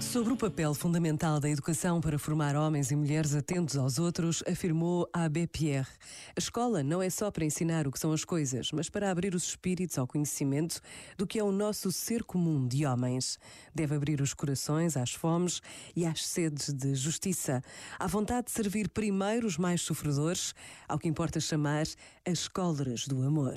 Sobre o papel fundamental da educação para formar homens e mulheres atentos aos outros, afirmou Abbé Pierre. A escola não é só para ensinar o que são as coisas, mas para abrir os espíritos ao conhecimento do que é o nosso ser comum de homens. Deve abrir os corações às fomes e às sedes de justiça, à vontade de servir primeiro os mais sofredores, ao que importa chamar as cóleras do amor.